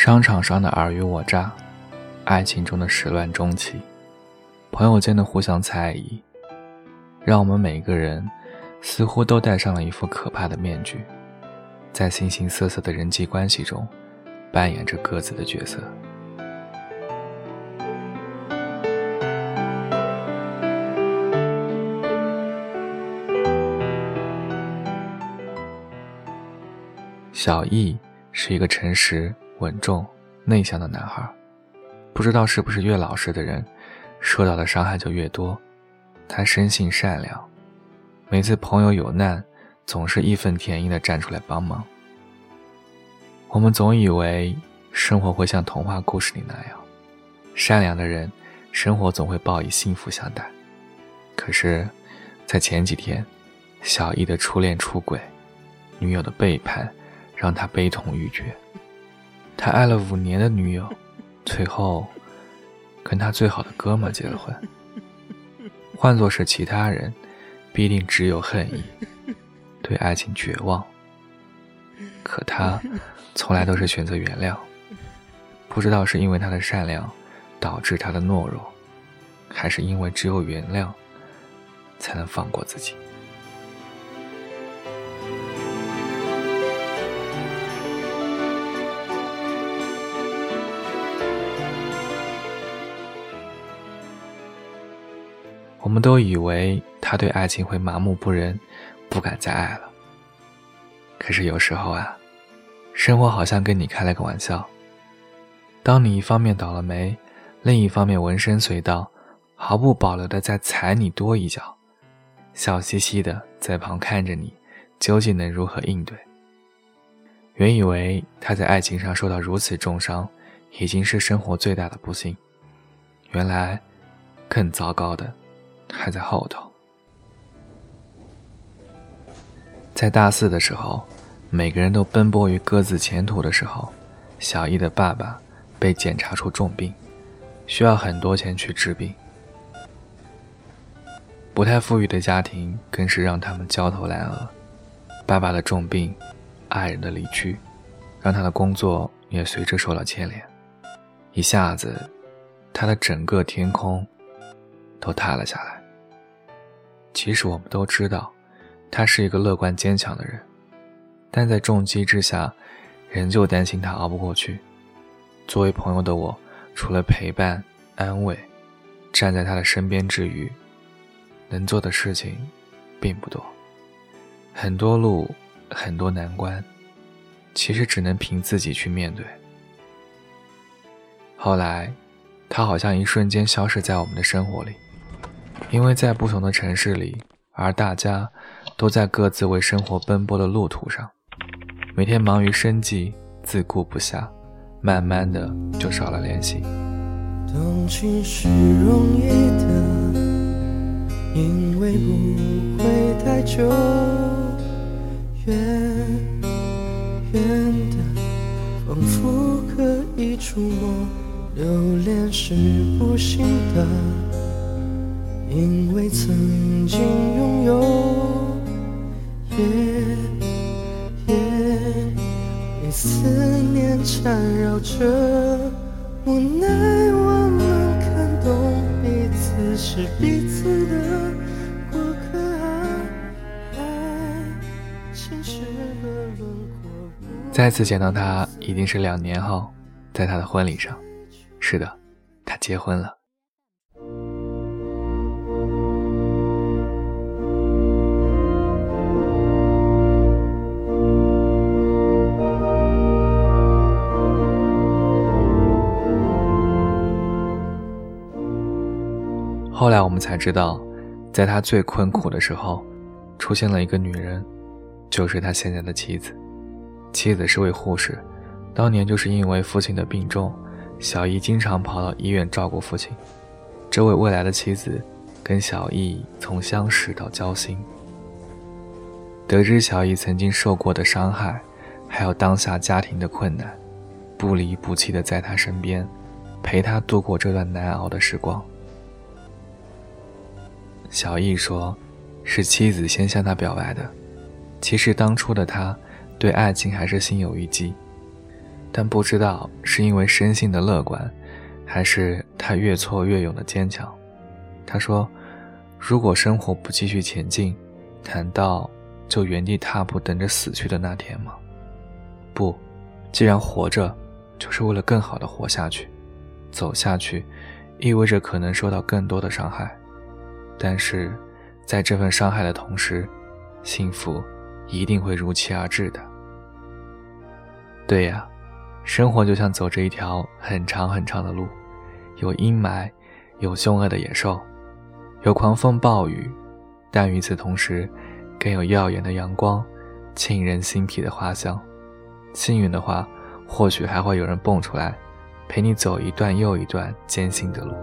商场上的尔虞我诈，爱情中的始乱终弃，朋友间的互相猜疑，让我们每个人似乎都戴上了一副可怕的面具，在形形色色的人际关系中扮演着各自的角色。小易是一个诚实、稳重、内向的男孩，不知道是不是越老实的人，受到的伤害就越多。他生性善良，每次朋友有难，总是义愤填膺地站出来帮忙。我们总以为生活会像童话故事里那样，善良的人，生活总会报以幸福相待。可是，在前几天，小易的初恋出轨，女友的背叛。让他悲痛欲绝。他爱了五年的女友，最后跟他最好的哥们结了婚。换作是其他人，必定只有恨意，对爱情绝望。可他从来都是选择原谅。不知道是因为他的善良导致他的懦弱，还是因为只有原谅才能放过自己。我们都以为他对爱情会麻木不仁，不敢再爱了。可是有时候啊，生活好像跟你开了个玩笑。当你一方面倒了霉，另一方面纹身随到，毫不保留的再踩你多一脚，笑嘻嘻的在旁看着你，究竟能如何应对？原以为他在爱情上受到如此重伤，已经是生活最大的不幸，原来更糟糕的。还在后头。在大四的时候，每个人都奔波于各自前途的时候，小易的爸爸被检查出重病，需要很多钱去治病。不太富裕的家庭更是让他们焦头烂额。爸爸的重病，爱人的离去，让他的工作也随之受到牵连。一下子，他的整个天空都塌了下来。其实我们都知道，他是一个乐观坚强的人，但在重击之下，仍旧担心他熬不过去。作为朋友的我，除了陪伴、安慰，站在他的身边之余，能做的事情并不多。很多路，很多难关，其实只能凭自己去面对。后来，他好像一瞬间消失在我们的生活里。因为在不同的城市里，而大家都在各自为生活奔波的路途上，每天忙于生计，自顾不暇，慢慢的就少了联系。动情是容易的，因为不会太久，远远的，仿佛可以触摸，留恋是不行的。因为曾经拥有，被思念缠绕着，无奈我们看懂彼此是彼此的过客啊，爱情是个轮廓。再次见到他，已经是两年后，在他的婚礼上。是的，他结婚了。后来我们才知道，在他最困苦的时候，出现了一个女人，就是他现在的妻子。妻子是位护士，当年就是因为父亲的病重，小易经常跑到医院照顾父亲。这位未来的妻子，跟小易从相识到交心，得知小易曾经受过的伤害，还有当下家庭的困难，不离不弃的在他身边，陪他度过这段难熬的时光。小易说：“是妻子先向他表白的。其实当初的他，对爱情还是心有余悸。但不知道是因为生性的乐观，还是他越挫越勇的坚强。他说：“如果生活不继续前进，难道就原地踏步等着死去的那天吗？不，既然活着，就是为了更好的活下去。走下去，意味着可能受到更多的伤害，但是在这份伤害的同时，幸福一定会如期而至的。对呀。”生活就像走着一条很长很长的路，有阴霾，有凶恶的野兽，有狂风暴雨，但与此同时，更有耀眼的阳光，沁人心脾的花香。幸运的话，或许还会有人蹦出来，陪你走一段又一段艰辛的路。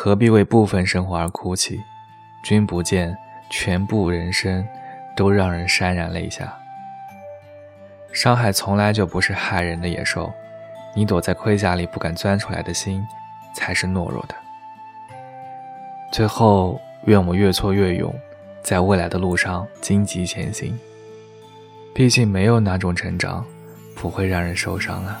何必为部分生活而哭泣？君不见，全部人生都让人潸然泪下。伤害从来就不是害人的野兽，你躲在盔甲里不敢钻出来的心，才是懦弱的。最后，愿我越挫越勇，在未来的路上荆棘前行。毕竟，没有哪种成长不会让人受伤啊。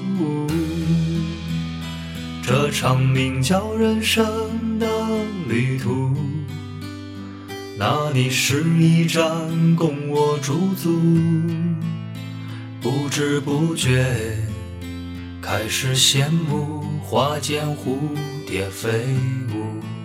这场名叫人生的旅途，那里是一站供我驻足，不知不觉开始羡慕花间蝴蝶飞舞。